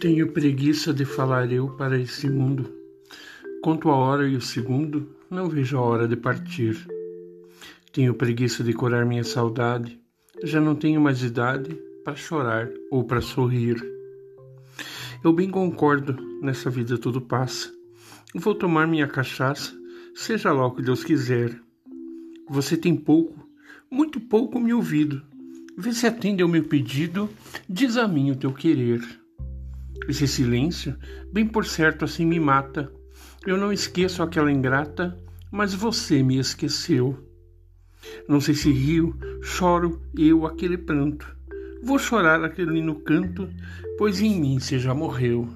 Tenho preguiça de falar eu para esse mundo. Conto a hora e o segundo, não vejo a hora de partir. Tenho preguiça de curar minha saudade, já não tenho mais idade para chorar ou para sorrir. Eu bem concordo, nessa vida tudo passa. Vou tomar minha cachaça, seja lá o que Deus quiser. Você tem pouco, muito pouco me ouvido. Vê se atende ao meu pedido, diz a mim o teu querer. Esse silêncio, bem por certo, assim me mata. Eu não esqueço aquela ingrata, mas você me esqueceu. Não sei se rio, choro eu aquele pranto. Vou chorar aquele no canto, pois em mim você já morreu.